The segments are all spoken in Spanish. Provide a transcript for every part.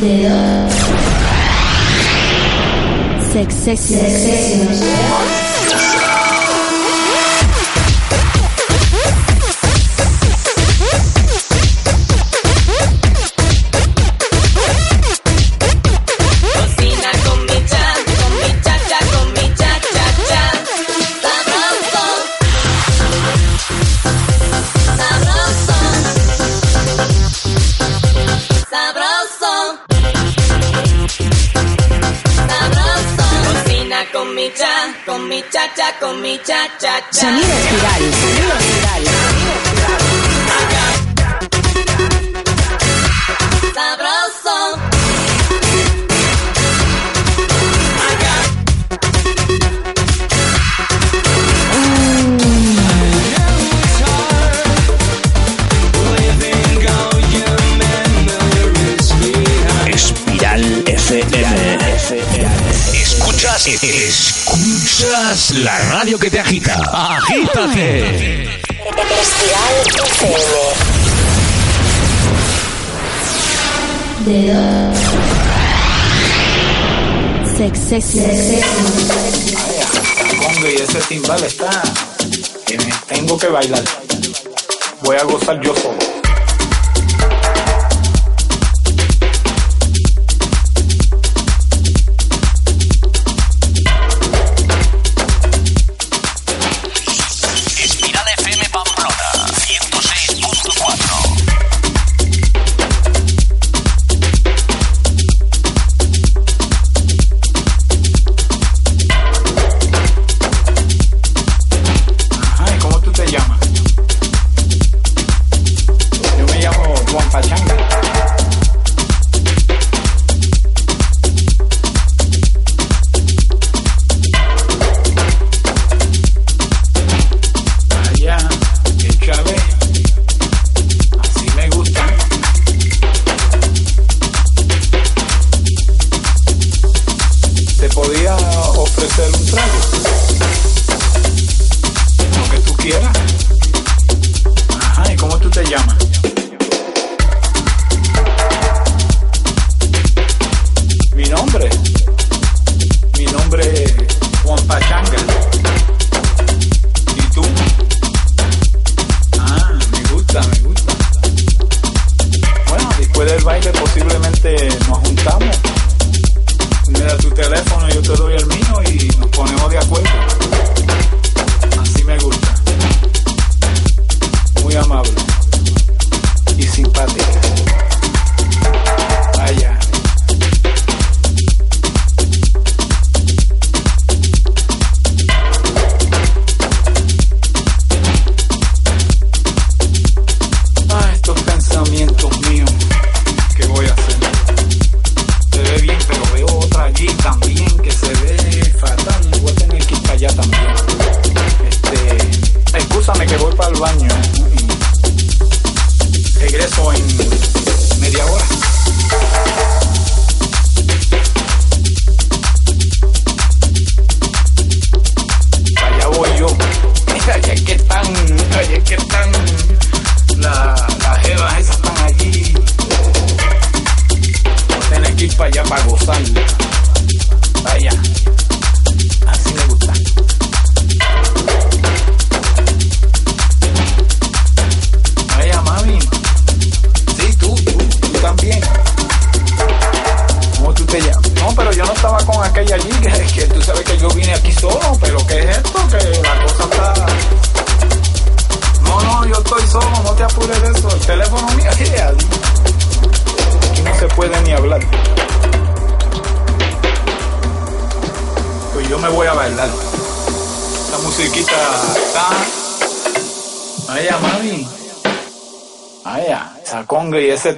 Dedos. Sex, sex, sex, mi cha cha cha. Sonido espiral. Sonido espiral. Sabroso. Espiral FM. Escuchas, escuchas la radio que te agita. Agítate. Espiral. Sex, sex, sex, y ese timbal está tengo que bailar. Voy a gozar yo solo.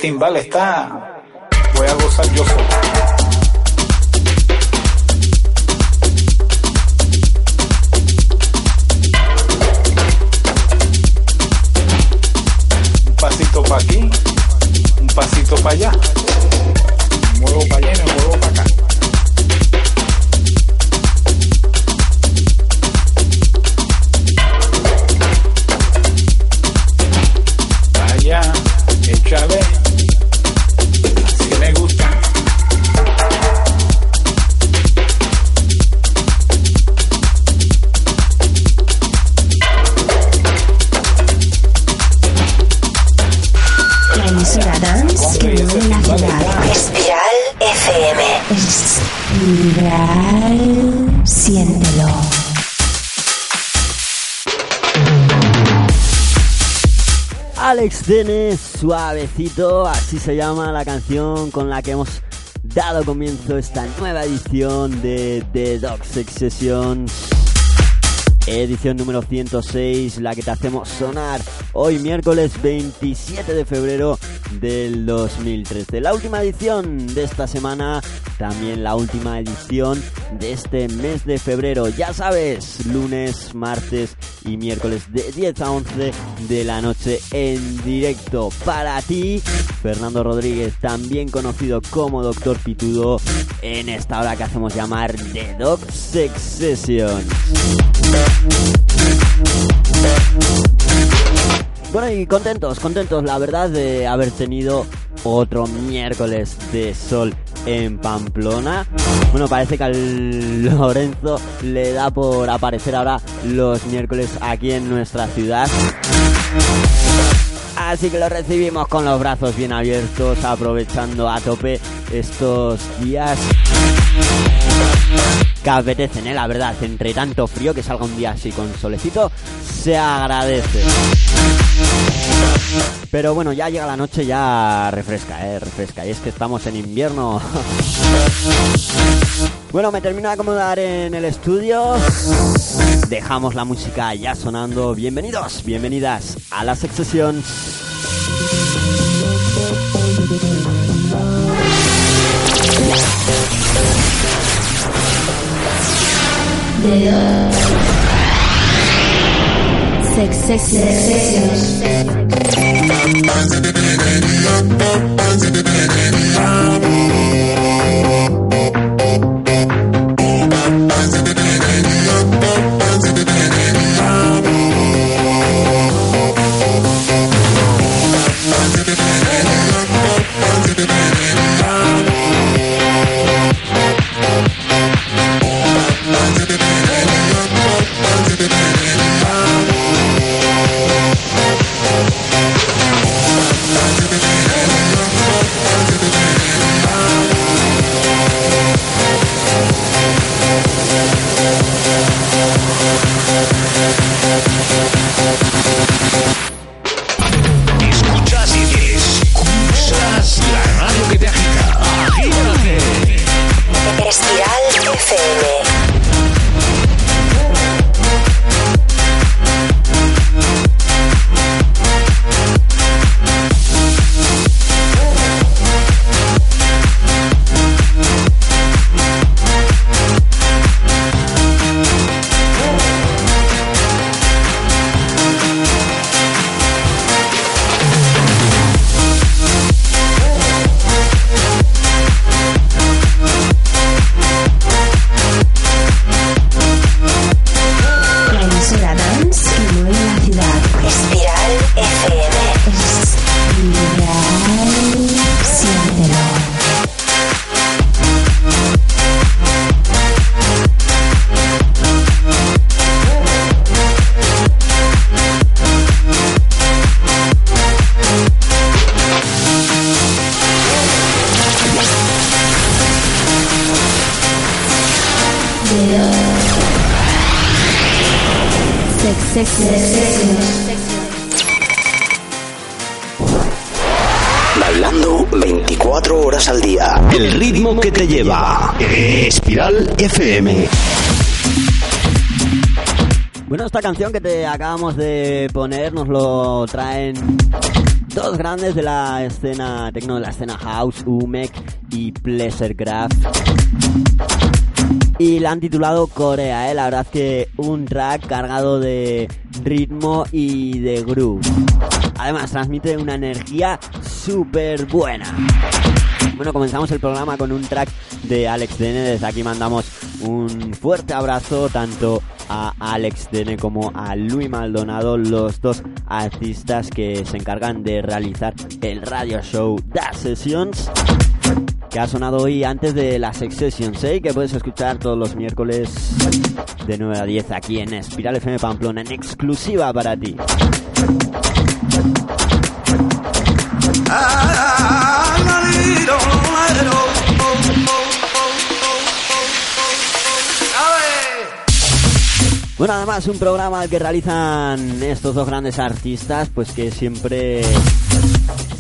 Timbal está. Alex Dene, suavecito, así se llama la canción con la que hemos dado comienzo esta nueva edición de The Dog Sex Sessions. Edición número 106, la que te hacemos sonar hoy miércoles 27 de febrero del 2013. La última edición de esta semana, también la última edición de este mes de febrero. Ya sabes, lunes, martes y miércoles de 10 a 11 de la noche en directo para ti. Fernando Rodríguez, también conocido como Doctor Pitudo, en esta hora que hacemos llamar The Dog Sex Session. Bueno, y contentos, contentos, la verdad, de haber tenido otro miércoles de sol en Pamplona. Bueno, parece que al Lorenzo le da por aparecer ahora los miércoles aquí en nuestra ciudad. Así que lo recibimos con los brazos bien abiertos, aprovechando a tope estos días que apetecen, ¿eh? la verdad, entre tanto frío que salga un día así con solecito, se agradece. Pero bueno, ya llega la noche, ya refresca, eh, refresca. Y es que estamos en invierno. bueno, me termino de acomodar en el estudio. Dejamos la música ya sonando. Bienvenidos, bienvenidas a la Sex Sessions. Sex, sex, sex, Bailando 24 horas al día. El ritmo que te lleva. Espiral FM. Bueno, esta canción que te acabamos de poner nos lo traen dos grandes de la escena techno, de la escena house, Umek y Pleasurecraft. Y la han titulado Corea, ¿eh? la verdad que un track cargado de ritmo y de groove. Además, transmite una energía súper buena. Bueno, comenzamos el programa con un track de Alex Dene. Desde aquí mandamos un fuerte abrazo tanto a Alex Dene como a Luis Maldonado, los dos artistas que se encargan de realizar el radio show Das Sessions que ha sonado hoy antes de la Sex Sessions, que puedes escuchar todos los miércoles de 9 a 10 aquí en Espiral FM Pamplona, en exclusiva para ti. Bueno, además un programa que realizan estos dos grandes artistas, pues que siempre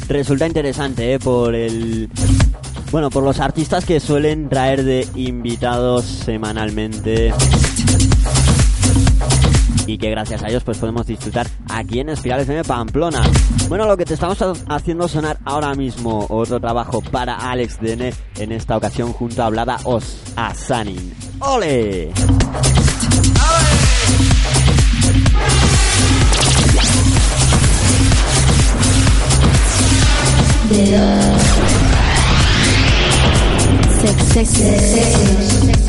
resulta interesante, ¿eh? por el bueno, por los artistas que suelen traer de invitados semanalmente y que gracias a ellos pues podemos disfrutar aquí en Espiral FM Pamplona. Bueno, lo que te estamos haciendo sonar ahora mismo, otro trabajo para Alex Dene, en esta ocasión junto a Hablada Os Asanin. ¡Ole! Sex,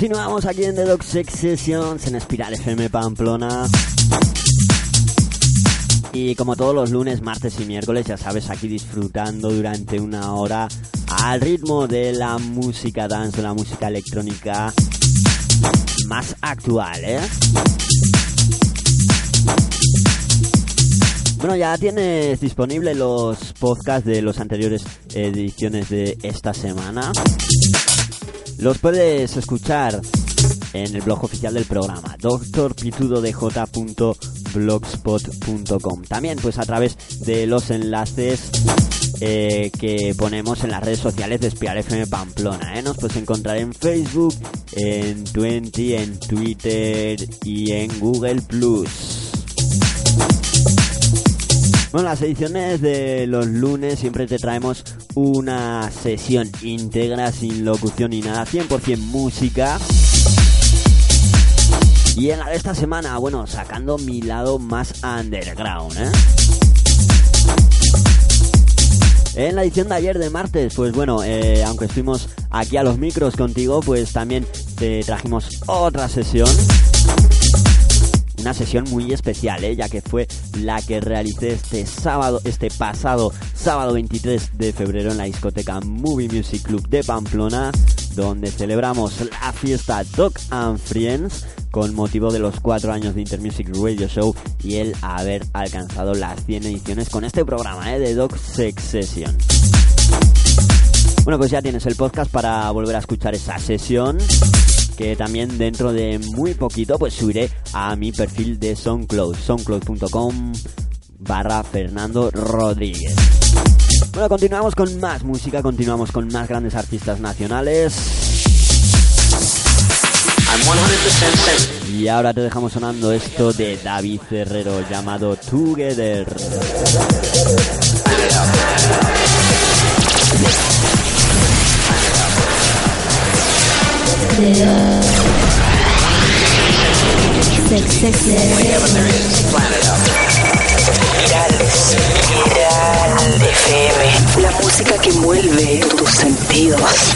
continuamos aquí en The Dog Sex Sessions en Espiral FM Pamplona. Y como todos los lunes, martes y miércoles, ya sabes, aquí disfrutando durante una hora al ritmo de la música dance, de la música electrónica más actual, ¿eh? Bueno, ya tienes disponible los podcasts de las anteriores ediciones de esta semana. Los puedes escuchar en el blog oficial del programa, drpitudodj.blogspot.com. También pues a través de los enlaces eh, que ponemos en las redes sociales de Espiar FM Pamplona. ¿eh? Nos puedes encontrar en Facebook, en Twenty, en Twitter y en Google Plus. Bueno, las ediciones de los lunes siempre te traemos una sesión íntegra sin locución ni nada, 100% música. Y en la de esta semana, bueno, sacando mi lado más underground, ¿eh? En la edición de ayer de martes, pues bueno, eh, aunque estuvimos aquí a los micros contigo, pues también te trajimos otra sesión. Una sesión muy especial, ¿eh? ya que fue la que realicé este sábado, este pasado sábado 23 de febrero en la discoteca Movie Music Club de Pamplona, donde celebramos la fiesta Dog and Friends con motivo de los cuatro años de Intermusic Radio Show y el haber alcanzado las 100 ediciones con este programa ¿eh? de Dog Sex Session. Bueno, pues ya tienes el podcast para volver a escuchar esa sesión que también dentro de muy poquito pues subiré a mi perfil de SoundCloud, soundcloud.com barra Fernando Rodríguez. Bueno, continuamos con más música, continuamos con más grandes artistas nacionales. Y ahora te dejamos sonando esto de David Herrero llamado Together. La música que envuelve tus sentidos.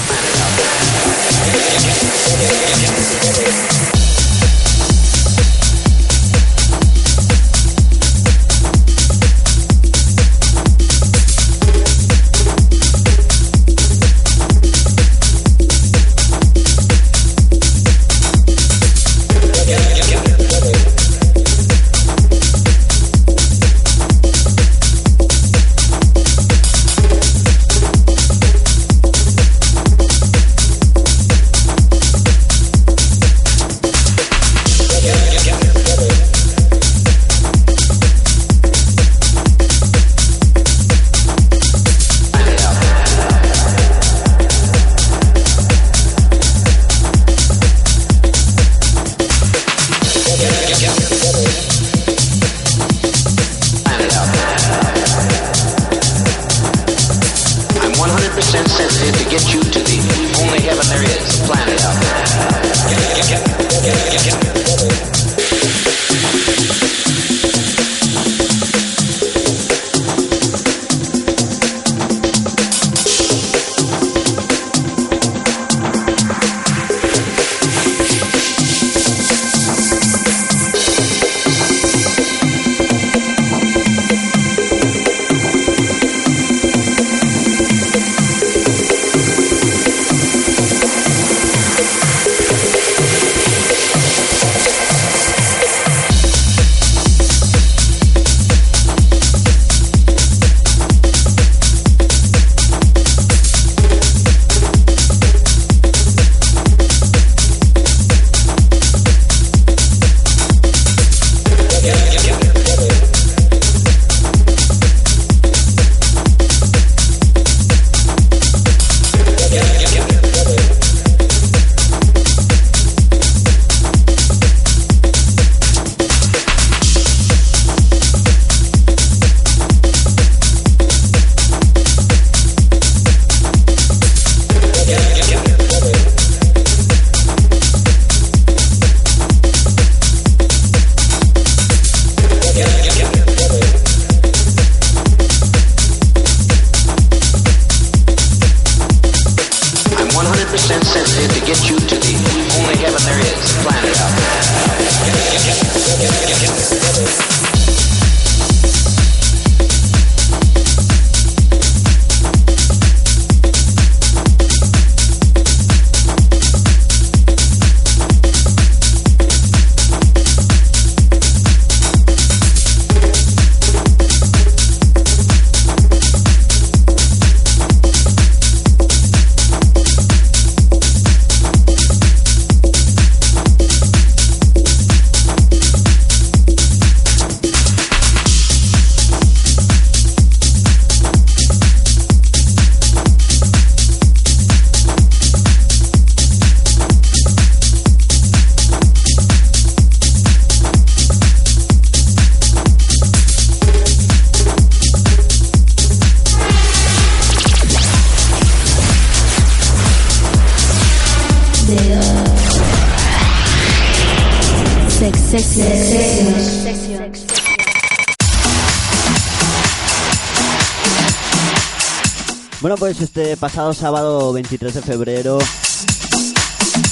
Pues este pasado sábado 23 de febrero,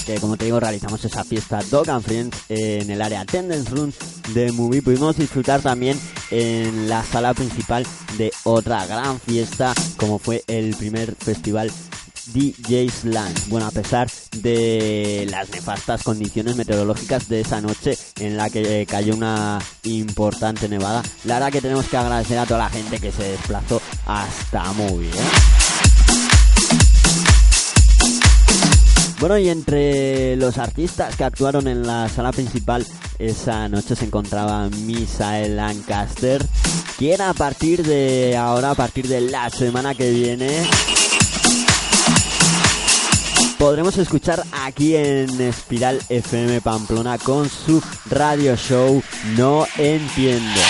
que como te digo, realizamos esa fiesta Dog and Friends en el área Attendance Room de Movie. Pudimos disfrutar también en la sala principal de otra gran fiesta, como fue el primer festival DJ's Land. Bueno, a pesar de las nefastas condiciones meteorológicas de esa noche en la que cayó una importante nevada, la verdad que tenemos que agradecer a toda la gente que se desplazó hasta Movie. ¿eh? Bueno, y entre los artistas que actuaron en la sala principal esa noche se encontraba Misael Lancaster, quien a partir de ahora, a partir de la semana que viene, podremos escuchar aquí en Espiral FM Pamplona con su radio show No Entiendo.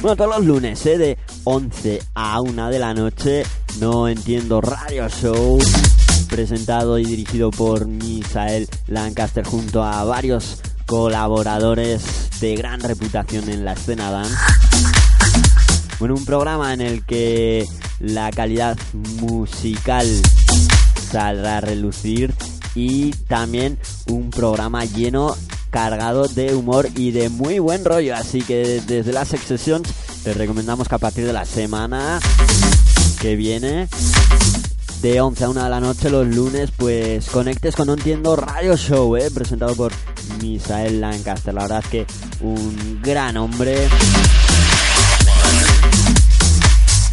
Bueno, todos los lunes, ¿eh? de 11 a 1 de la noche, No Entiendo Radio Show, presentado y dirigido por Misael Lancaster junto a varios colaboradores de gran reputación en la escena dance. Bueno, un programa en el que la calidad musical saldrá a relucir y también un programa lleno cargado de humor y de muy buen rollo. Así que desde la Sex te recomendamos que a partir de la semana que viene, de 11 a 1 de la noche los lunes, pues conectes con No Entiendo Radio Show, ¿eh? presentado por Misael Lancaster. La verdad es que un gran hombre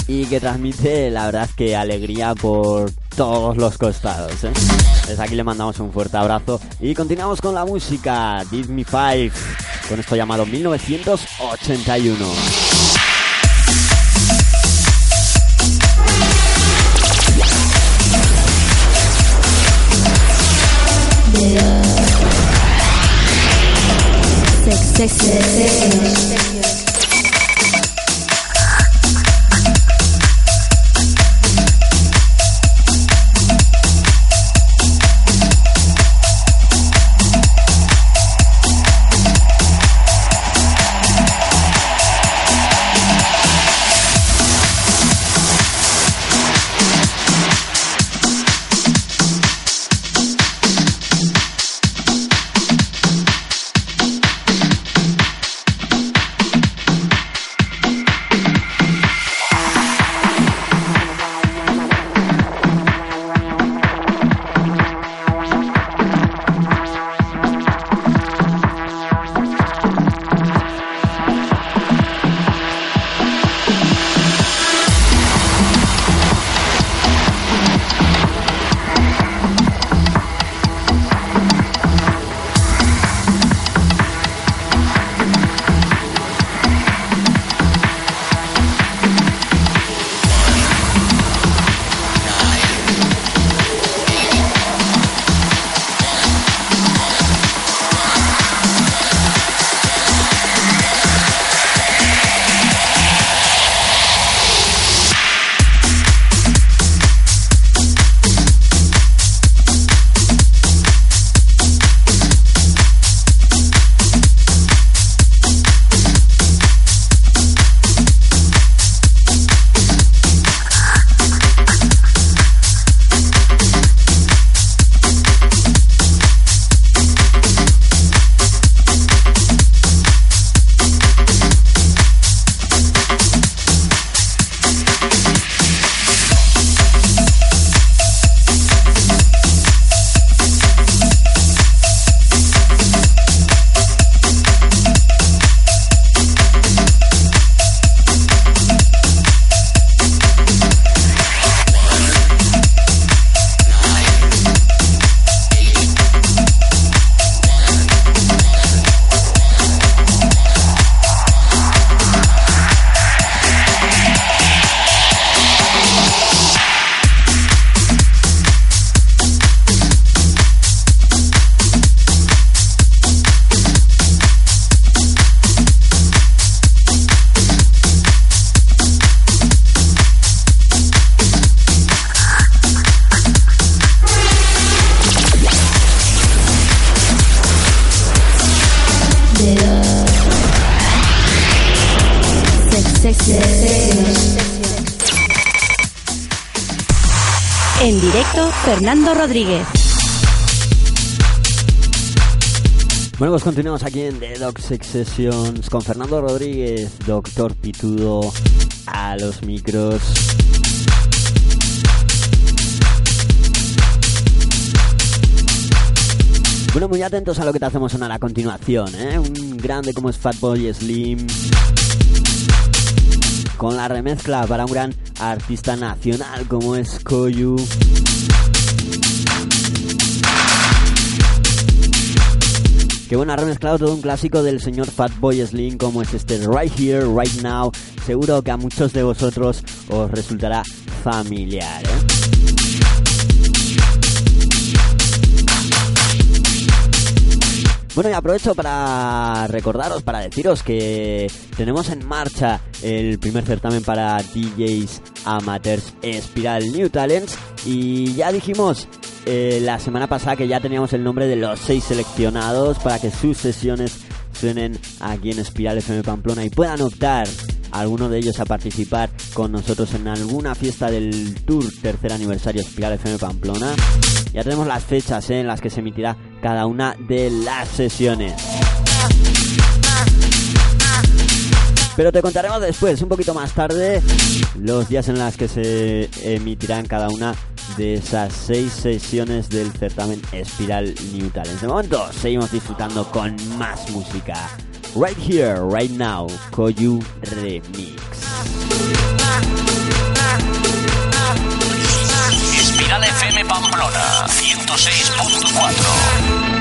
y que transmite, la verdad, que alegría por todos los costados. ¿eh? Desde aquí le mandamos un fuerte abrazo y continuamos con la música. Me Five, con esto llamado 1981. Sex, Fernando Rodríguez. Bueno, pues continuamos aquí en The Dog Sex Sessions con Fernando Rodríguez, Doctor Pitudo, a los micros. Bueno, muy atentos a lo que te hacemos sonar a continuación, ¿eh? Un grande como es Fatboy Slim. Con la remezcla para un gran artista nacional como es Koyu. Que bueno, ha remezclado todo un clásico del señor Fatboy Slim como es este Right Here, Right Now. Seguro que a muchos de vosotros os resultará familiar, ¿eh? Bueno, y aprovecho para recordaros, para deciros que tenemos en marcha el primer certamen para DJs amateurs Spiral New Talents y ya dijimos eh, la semana pasada que ya teníamos el nombre de los seis seleccionados para que sus sesiones suenen aquí en Espiral FM Pamplona y puedan optar alguno de ellos a participar con nosotros en alguna fiesta del Tour tercer aniversario Espiral FM Pamplona. Ya tenemos las fechas eh, en las que se emitirá cada una de las sesiones. Pero te contaremos después, un poquito más tarde, los días en los que se emitirán cada una de esas seis sesiones del certamen Espiral New Talents. De momento, seguimos disfrutando con más música. Right here, right now, Koyu Remix. Espiral FM Pamplona 106.4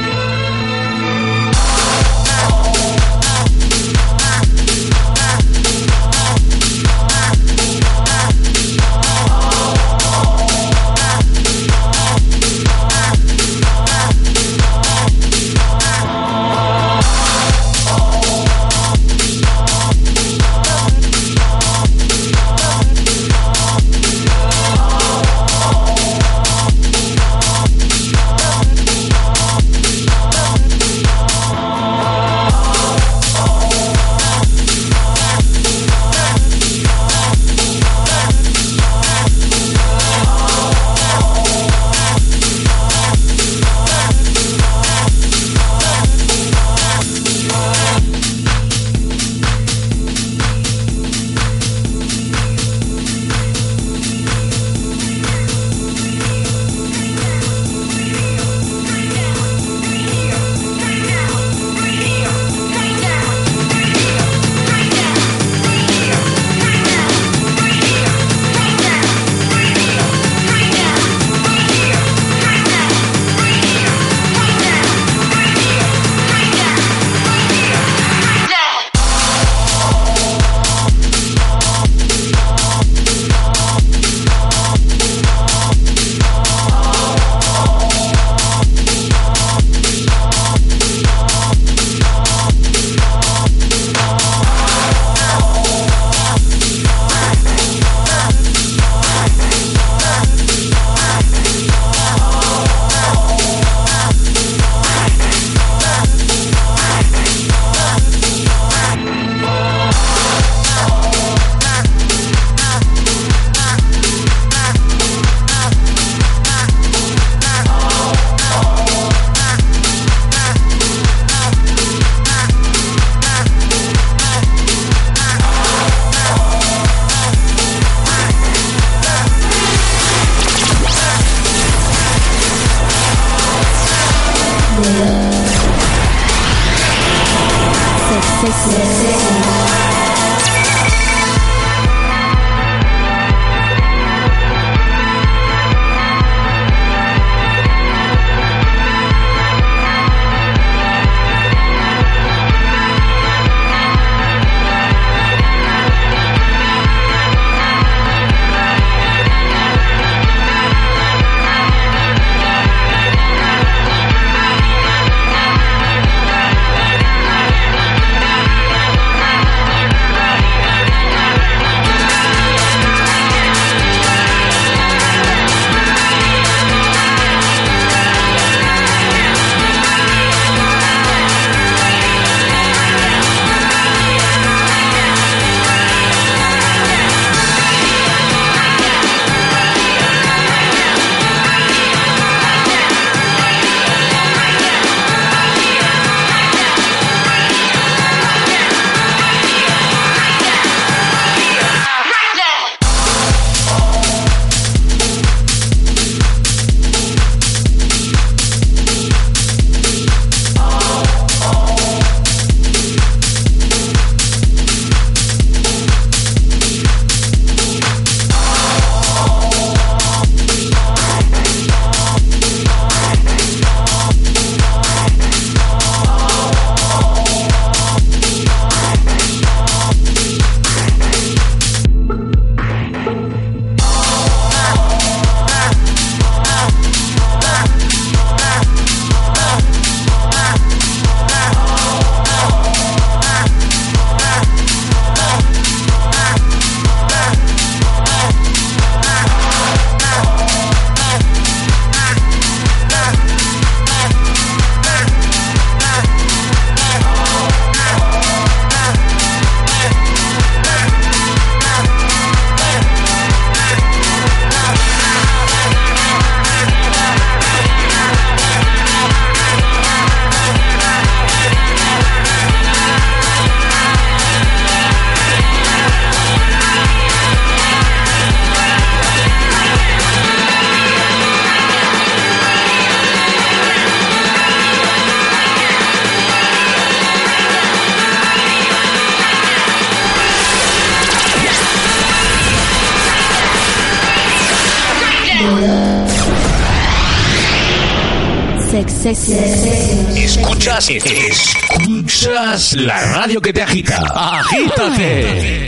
Escuchas, escuchas la radio que te agita. Agítate.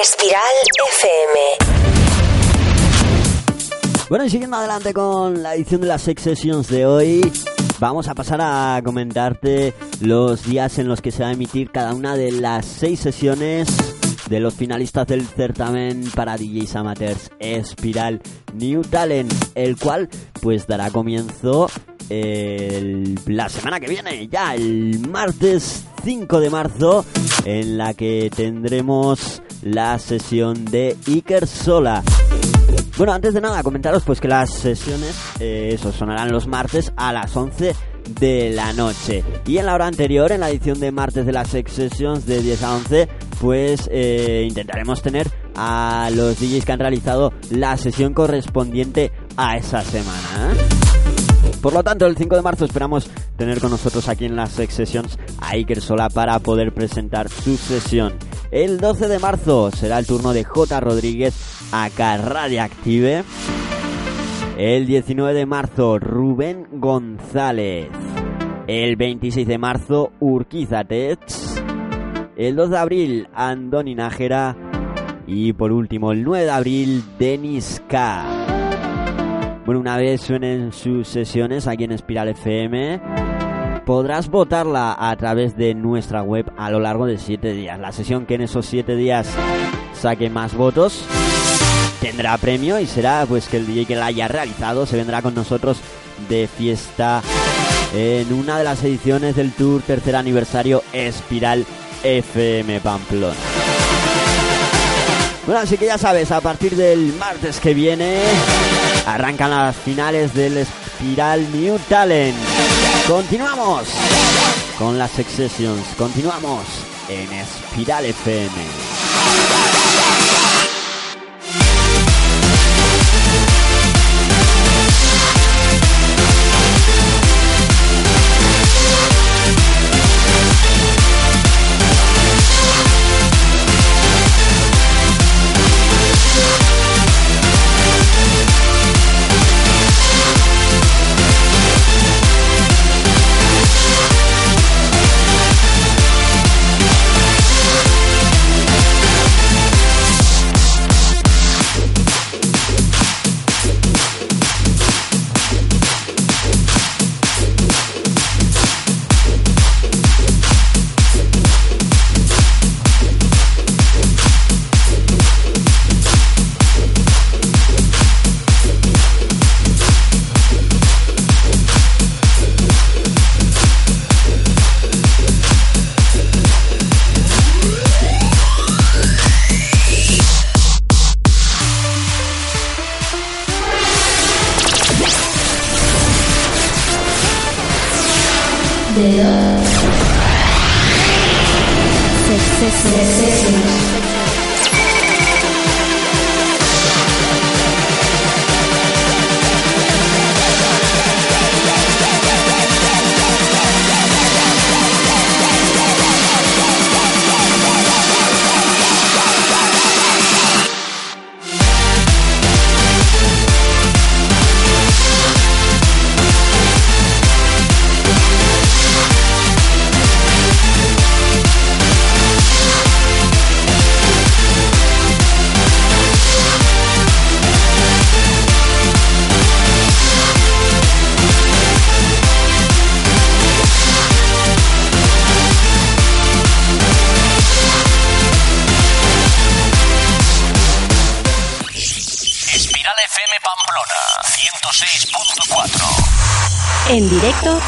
Espiral FM. Bueno, y siguiendo adelante con la edición de las Sex Sessions de hoy, vamos a pasar a comentarte los días en los que se va a emitir cada una de las seis sesiones de los finalistas del certamen para DJs amateurs Espiral New Talent, el cual pues dará comienzo la semana que viene, ya el martes 5 de marzo, en la que tendremos la sesión de Iker Sola. Bueno, antes de nada, comentaros pues que las sesiones, eh, eso, sonarán los martes a las 11 de la noche. Y en la hora anterior, en la edición de martes de las Sex Sessions de 10 a 11, pues eh, intentaremos tener a los DJs que han realizado la sesión correspondiente a esa semana. Por lo tanto, el 5 de marzo esperamos tener con nosotros aquí en las Sex Sessions a Iker Sola para poder presentar su sesión. El 12 de marzo será el turno de J. Rodríguez acá Radioactive. El 19 de marzo, Rubén González. El 26 de marzo, Urquiza Tech. El 2 de abril, Andoni Nájera. Y por último, el 9 de abril, Denis K. Bueno, una vez suenen sus sesiones aquí en Espiral FM, podrás votarla a través de nuestra web a lo largo de 7 días. La sesión que en esos 7 días saque más votos tendrá premio y será pues que el DJ que la haya realizado se vendrá con nosotros de fiesta en una de las ediciones del tour tercer aniversario Espiral FM Pamplona. Bueno, así que ya sabes, a partir del martes que viene arrancan las finales del Espiral New Talent. Continuamos con las Sex Sessions, continuamos en Espiral FM.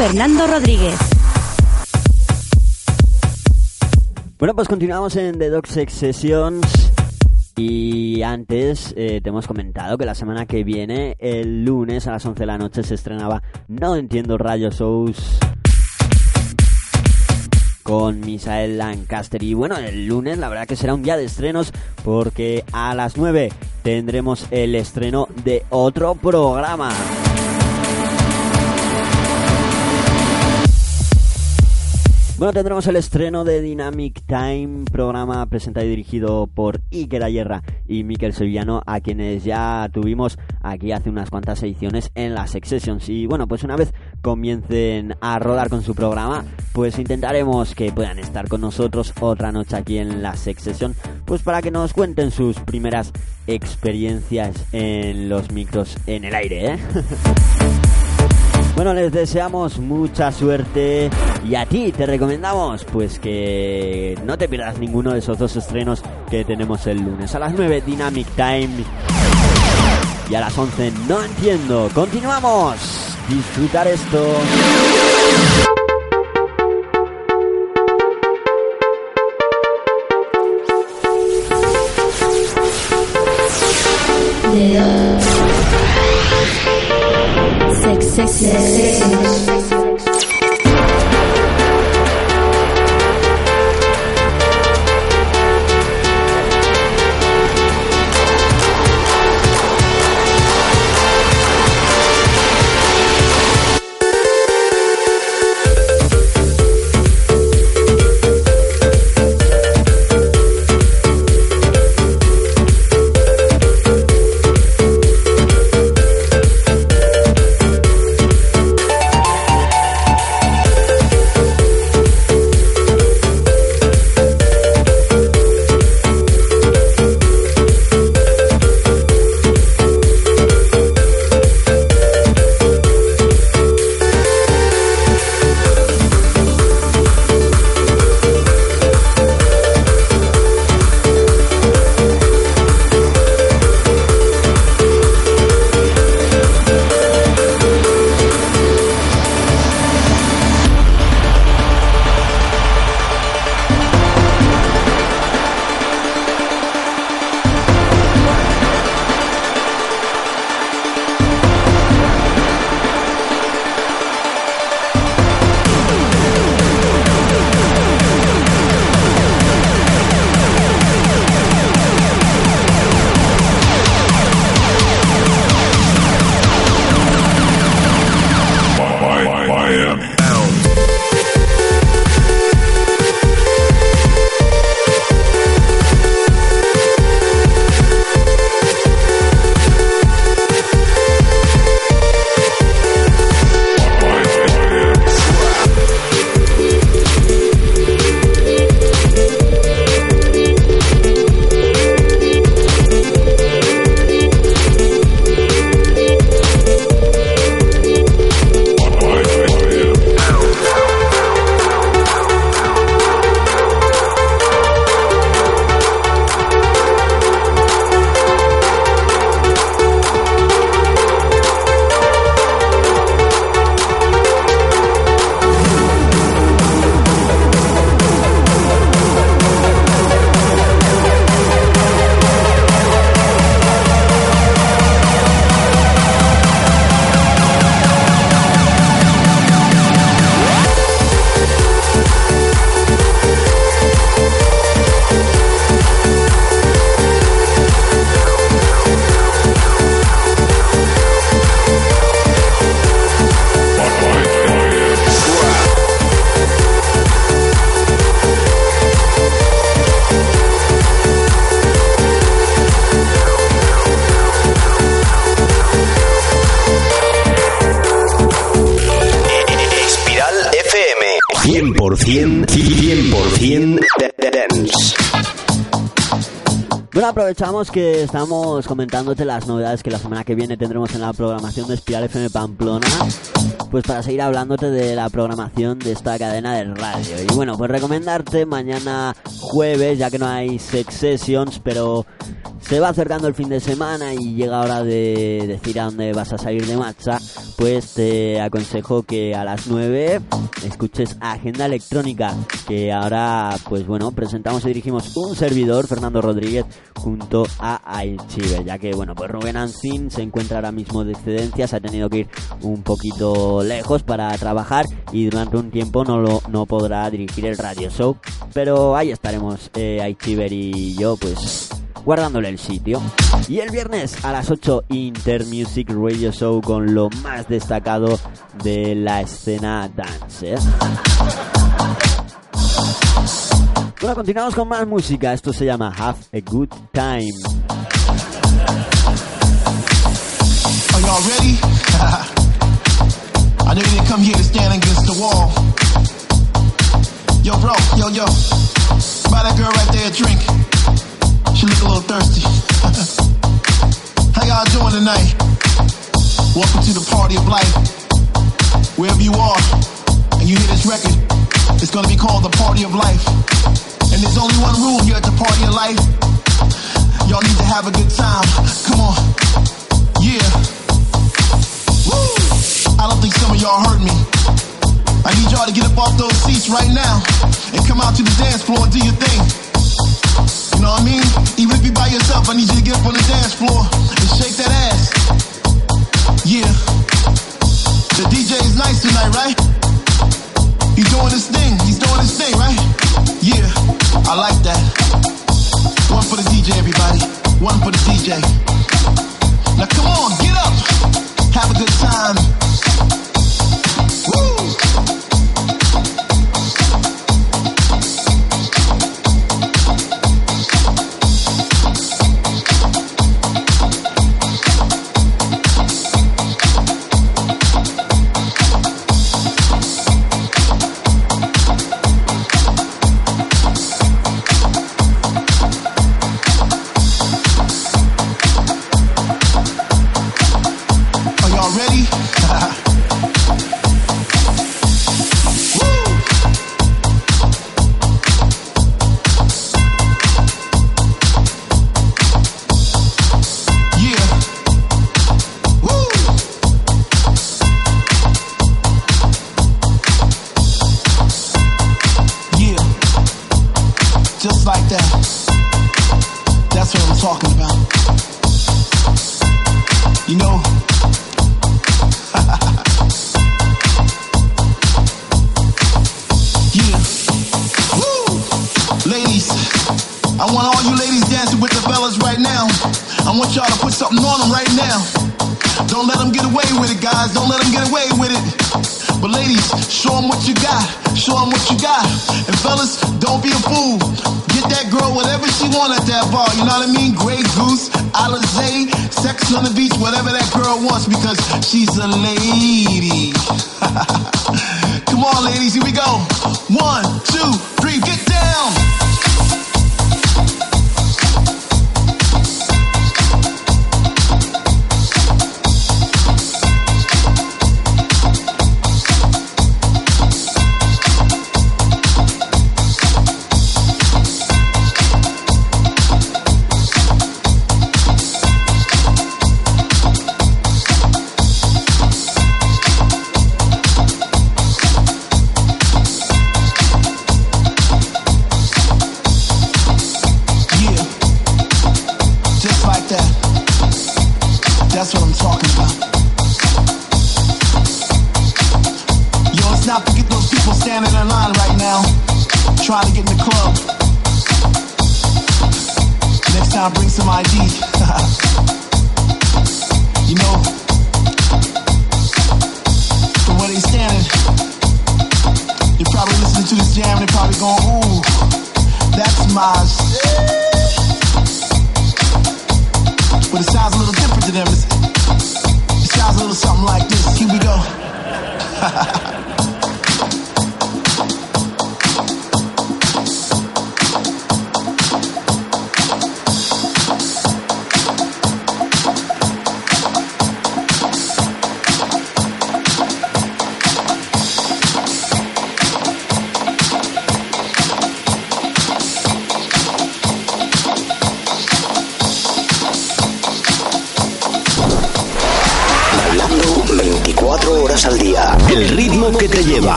Fernando Rodríguez. Bueno, pues continuamos en The Dog Sex Sessions. Y antes eh, te hemos comentado que la semana que viene, el lunes a las 11 de la noche, se estrenaba No Entiendo Rayos Shows con Misael Lancaster. Y bueno, el lunes la verdad que será un día de estrenos porque a las 9 tendremos el estreno de otro programa. Bueno, tendremos el estreno de Dynamic Time, programa presentado y dirigido por Iker Ayerra y Miquel Sevillano, a quienes ya tuvimos aquí hace unas cuantas ediciones en las Sessions. Y bueno, pues una vez comiencen a rodar con su programa, pues intentaremos que puedan estar con nosotros otra noche aquí en la Session, pues para que nos cuenten sus primeras experiencias en los micros en el aire, ¿eh? Bueno, les deseamos mucha suerte y a ti te recomendamos pues que no te pierdas ninguno de esos dos estrenos que tenemos el lunes. A las 9 Dynamic Time y a las 11 No Entiendo. Continuamos. Disfrutar esto. Sexy. Aprovechamos que estamos comentándote las novedades que la semana que viene tendremos en la programación de Espiral FM Pamplona, pues para seguir hablándote de la programación de esta cadena de radio. Y bueno, pues recomendarte mañana jueves, ya que no hay sex sessions, pero se va acercando el fin de semana y llega hora de decir a dónde vas a salir de marcha, pues te aconsejo que a las 9 escuches Agenda Electrónica, que ahora, pues bueno, presentamos y dirigimos un servidor, Fernando Rodríguez, junto a Aichive, ya que, bueno, pues Rubén Ancin se encuentra ahora mismo de excedencias, ha tenido que ir un poquito lejos para trabajar y durante un tiempo no, lo, no podrá dirigir el radio show, pero ahí estaremos eh, Aichiver y yo, pues guardándole el sitio. Y el viernes a las 8 Inter Music Radio Show con lo más destacado de la escena dance. Bueno, continuamos con más música. Esto se llama Have a Good Time. Are y'all ready? I know you didn't come here to stand against the wall. Yo, bro, yo, yo. Buy that girl right there a drink. She look a little thirsty. How y'all doing tonight? Welcome to the party of life. Wherever you are, and you hear this record, it's gonna be called the party of life. And there's only one rule here at the party of life. Y'all need to have a good time. Come on. Yeah. Woo! I don't think some of y'all heard me. I need y'all to get up off those seats right now and come out to the dance floor and do your thing. You know what I mean? Even if you're by yourself, I need you to get up on the dance floor and shake that ass. Yeah. The DJ is nice tonight, right? He's doing his thing. He's doing his thing, right? Yeah. I like that. One for the DJ, everybody. One for the DJ. Now come on, get up. Have a good time.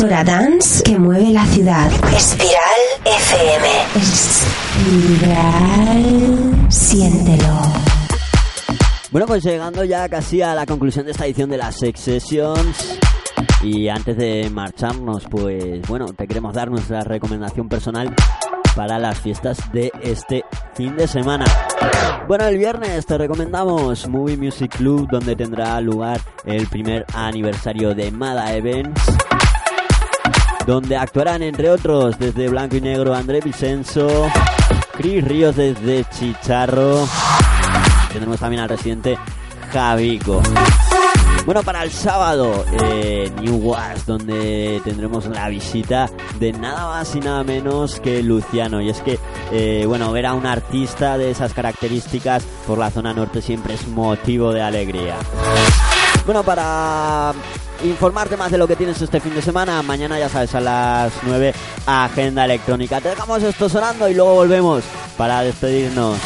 Emisora dance que mueve la ciudad. Espiral FM. Espiral. Siéntelo. Bueno, pues llegando ya casi a la conclusión de esta edición de las Sex Sessions. Y antes de marcharnos, pues bueno, te queremos dar nuestra recomendación personal para las fiestas de este fin de semana. Bueno, el viernes te recomendamos Movie Music Club, donde tendrá lugar el primer aniversario de Mada Events, donde actuarán entre otros desde Blanco y Negro André Vicenzo, Chris Ríos desde Chicharro, tendremos también al residente Javico. Bueno, para el sábado, eh, New West, donde tendremos la visita de nada más y nada menos que Luciano. Y es que, eh, bueno, ver a un artista de esas características por la zona norte siempre es motivo de alegría. Bueno, para informarte más de lo que tienes este fin de semana, mañana ya sabes, a las 9, Agenda Electrónica. Te dejamos esto sonando y luego volvemos para despedirnos.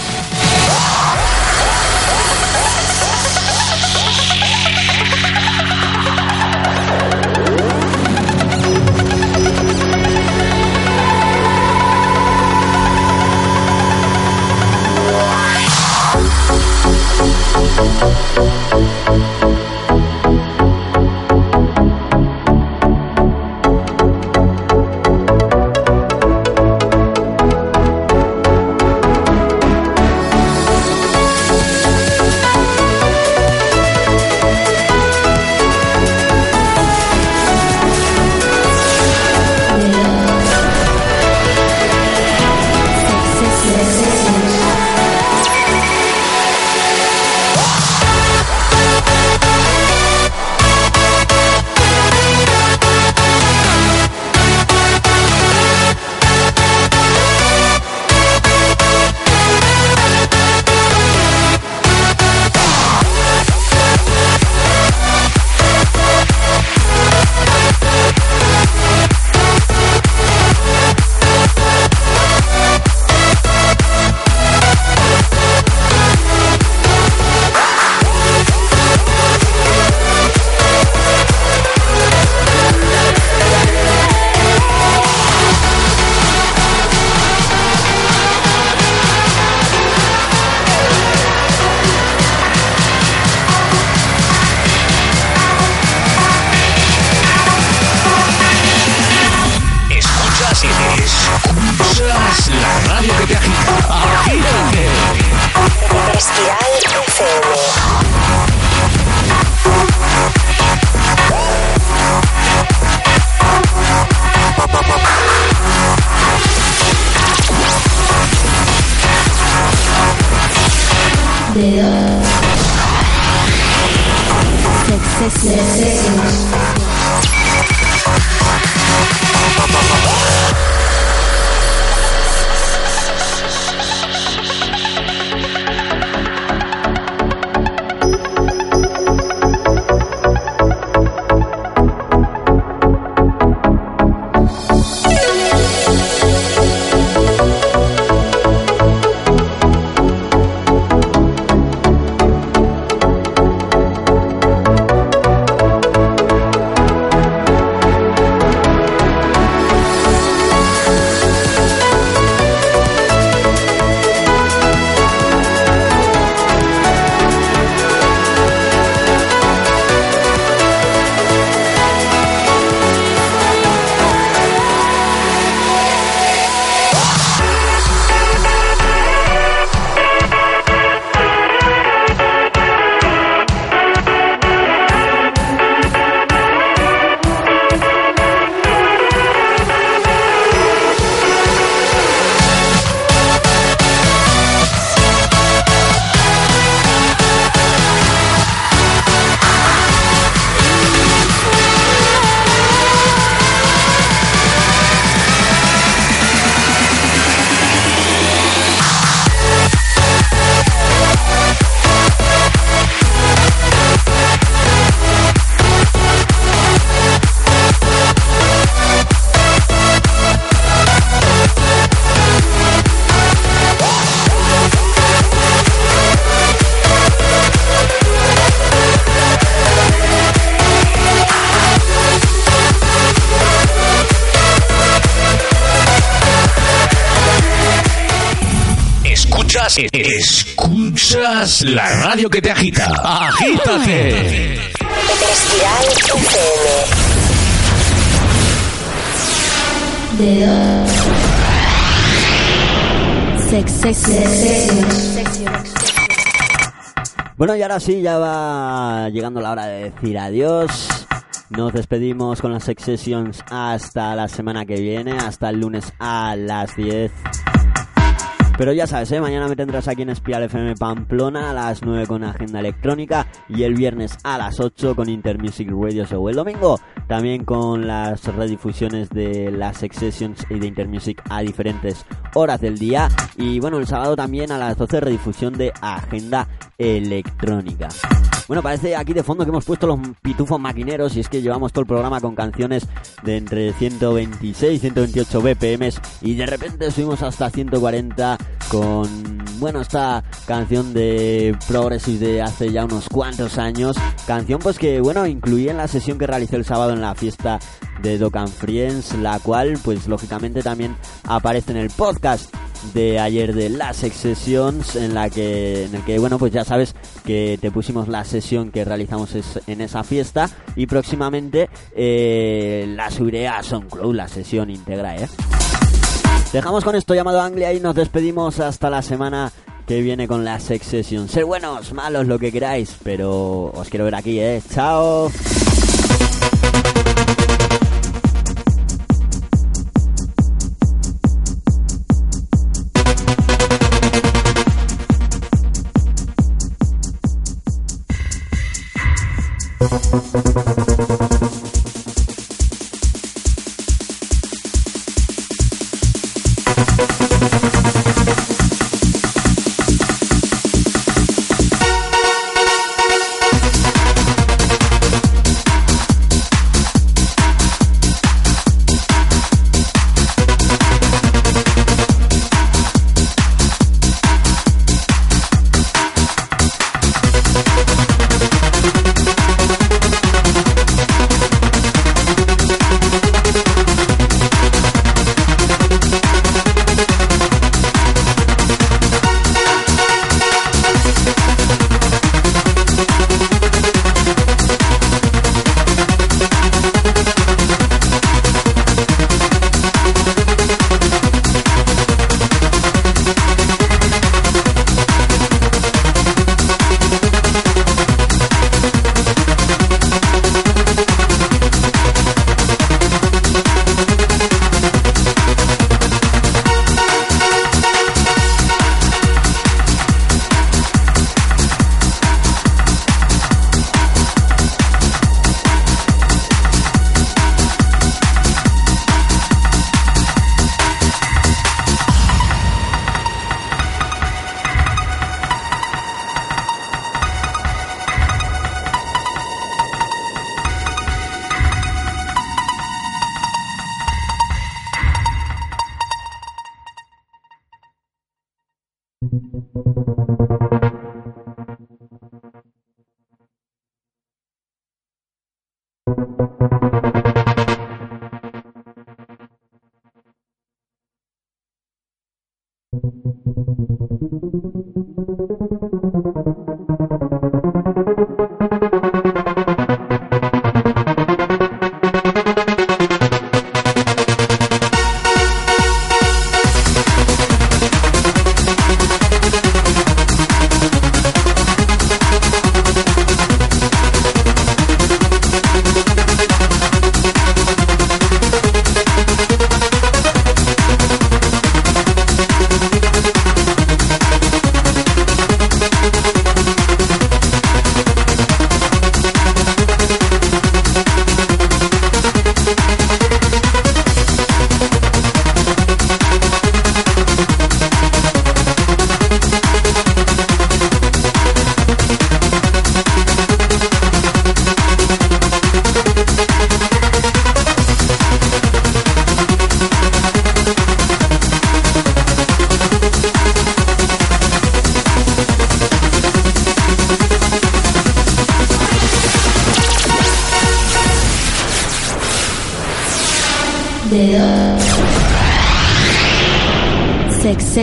Escuchas, la radio que te agita. Agítate. Sex, Bueno, y ahora sí, ya va llegando la hora de decir adiós. Nos despedimos con las Sex Sessions hasta la semana que viene, hasta el lunes a las 10. Pero ya sabes, ¿eh? mañana me tendrás aquí en Espiral FM Pamplona a las 9 con Agenda Electrónica y el viernes a las 8 con Intermusic Radio Show. El domingo también con las redifusiones de las Sex Sessions y de Intermusic a diferentes horas del día. Y bueno, el sábado también a las 12 redifusión de Agenda Electrónica. Bueno, parece aquí de fondo que hemos puesto los pitufos maquineros y es que llevamos todo el programa con canciones de entre 126 y 128 BPMs y de repente subimos hasta 140 con, bueno, esta canción de Progressive de hace ya unos cuantos años. Canción pues que, bueno, incluí en la sesión que realicé el sábado en la fiesta de Doc and Friends, la cual pues lógicamente también aparece en el podcast de ayer de las Sessions en la que en el que bueno pues ya sabes que te pusimos la sesión que realizamos en esa fiesta y próximamente eh, la subiré a SoundCloud la sesión íntegra eh dejamos con esto llamado Anglia y nos despedimos hasta la semana que viene con la Sex Session ser buenos malos lo que queráis pero os quiero ver aquí eh chao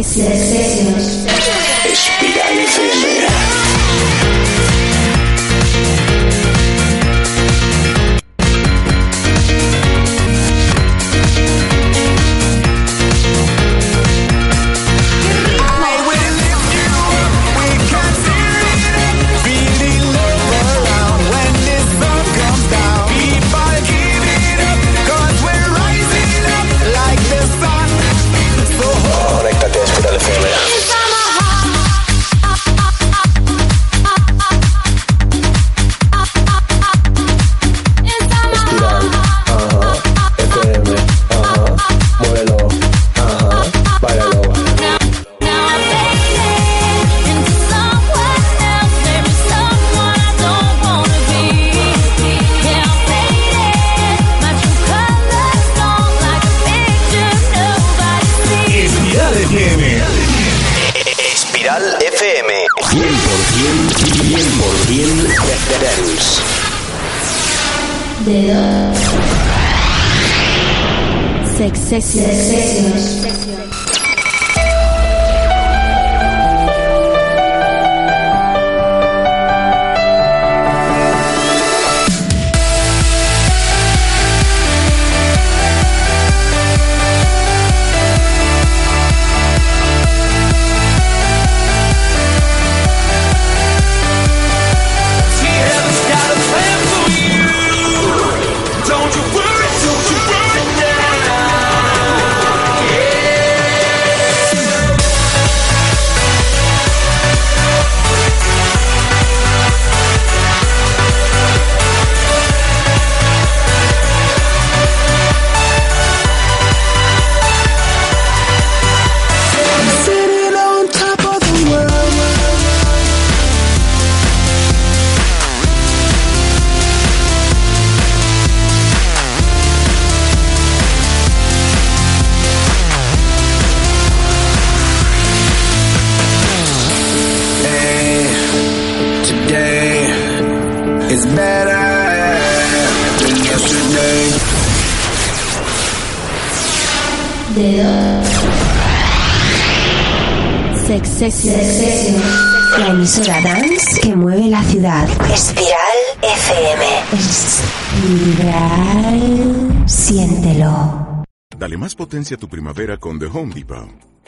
Dedo. Emisora dance que mueve la ciudad. Espiral FM. Espiral. Siéntelo. Dale más potencia a tu primavera con The Home Depot.